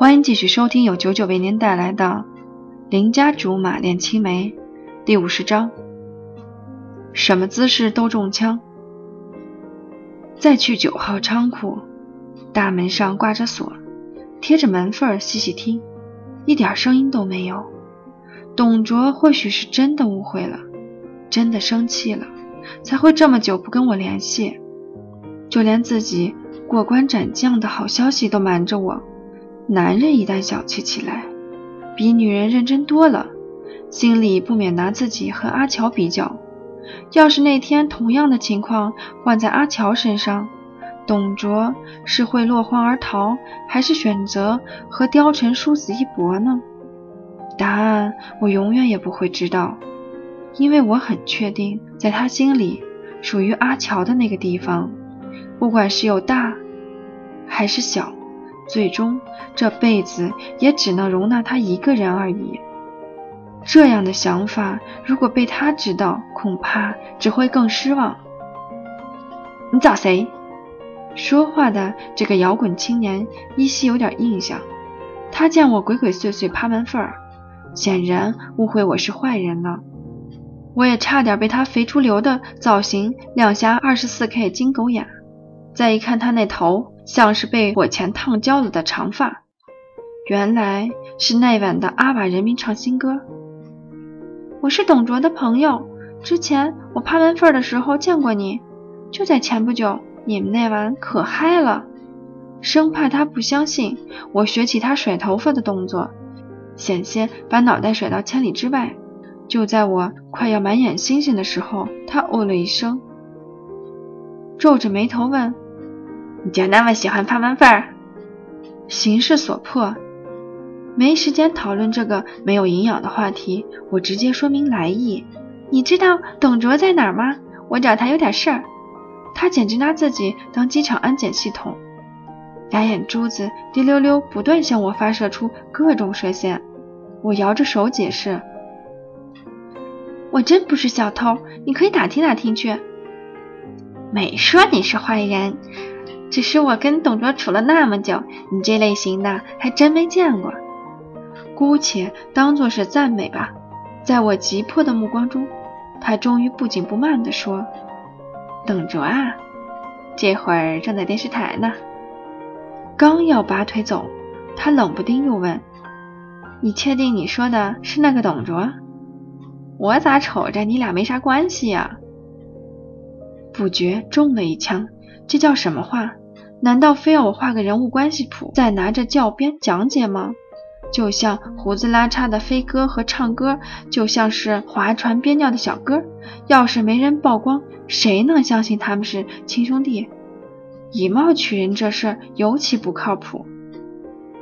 欢迎继续收听由九九为您带来的《邻家竹马恋青梅》第五十章。什么姿势都中枪。再去九号仓库，大门上挂着锁，贴着门缝细细听，一点声音都没有。董卓或许是真的误会了，真的生气了，才会这么久不跟我联系，就连自己过关斩将的好消息都瞒着我。男人一旦小气起来，比女人认真多了，心里不免拿自己和阿乔比较。要是那天同样的情况换在阿乔身上，董卓是会落荒而逃，还是选择和貂蝉殊死一搏呢？答案我永远也不会知道，因为我很确定，在他心里，属于阿乔的那个地方，不管是有大还是小。最终，这辈子也只能容纳他一个人而已。这样的想法，如果被他知道，恐怕只会更失望。你找谁？说话的这个摇滚青年依稀有点印象。他见我鬼鬼祟祟趴门缝儿，显然误会我是坏人了。我也差点被他肥出流的造型亮瞎二十四 K 金狗眼。再一看他那头。像是被火钳烫焦了的长发，原来是那晚的阿瓦人民唱新歌。我是董卓的朋友，之前我趴门缝的时候见过你，就在前不久，你们那晚可嗨了。生怕他不相信，我学起他甩头发的动作，险些把脑袋甩到千里之外。就在我快要满眼星星的时候，他哦了一声，皱着眉头问。你就那么喜欢发门缝儿？形势所迫，没时间讨论这个没有营养的话题。我直接说明来意。你知道董卓在哪儿吗？我找他有点事儿。他简直拿自己当机场安检系统，俩眼珠子滴溜溜不断向我发射出各种射线。我摇着手解释：“我真不是小偷，你可以打听打听去。”没说你是坏人。只是我跟董卓处了那么久，你这类型的还真没见过。姑且当做是赞美吧。在我急迫的目光中，他终于不紧不慢地说：“董卓啊，这会儿正在电视台呢。”刚要拔腿走，他冷不丁又问：“你确定你说的是那个董卓？我咋瞅着你俩没啥关系呀？”不觉中了一枪，这叫什么话？难道非要我画个人物关系谱，再拿着教鞭讲解吗？就像胡子拉碴的飞哥和唱歌，就像是划船憋尿的小哥。要是没人曝光，谁能相信他们是亲兄弟？以貌取人这事尤其不靠谱。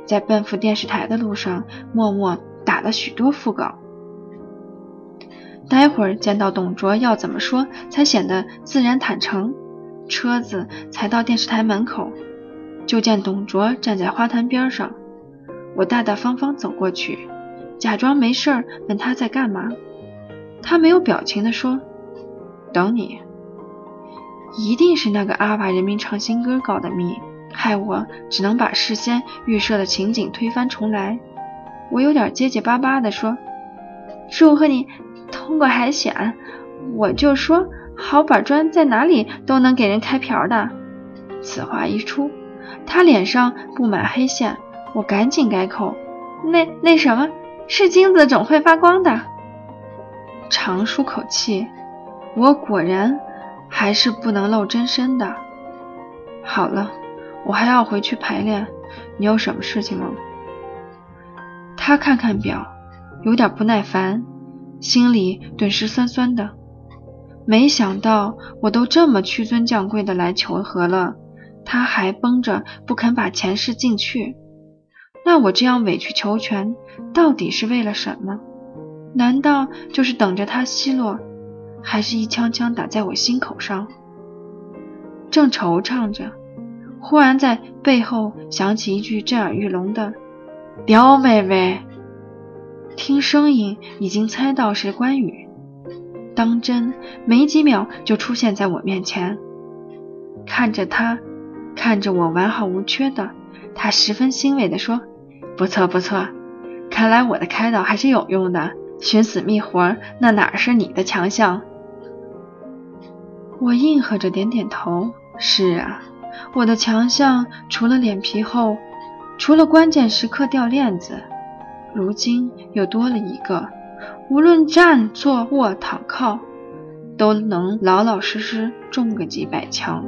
在奔赴电视台的路上，默默打了许多副稿。待会儿见到董卓，要怎么说才显得自然坦诚？车子才到电视台门口，就见董卓站在花坛边上。我大大方方走过去，假装没事儿，问他在干嘛。他没有表情地说：“等你。”一定是那个阿瓦人民唱新歌搞的密，害我只能把事先预设的情景推翻重来。我有点结结巴巴地说：“祝贺你通过海选。”我就说。好板砖在哪里都能给人开瓢的。此话一出，他脸上布满黑线。我赶紧改口：“那那什么，是金子总会发光的。”长舒口气，我果然还是不能露真身的。好了，我还要回去排练。你有什么事情吗？他看看表，有点不耐烦，心里顿时酸酸的。没想到我都这么屈尊降贵的来求和了，他还绷着不肯把钱事进去。那我这样委曲求全，到底是为了什么？难道就是等着他奚落，还是一枪枪打在我心口上？正惆怅着，忽然在背后响起一句震耳欲聋的“刁妹妹”，听声音已经猜到是关羽。当真，没几秒就出现在我面前，看着他，看着我完好无缺的，他十分欣慰地说：“不错不错，看来我的开导还是有用的。寻死觅活，那哪是你的强项？我应和着点点头。是啊，我的强项除了脸皮厚，除了关键时刻掉链子，如今又多了一个，无论站、坐、卧、躺、靠，都能老老实实中个几百枪。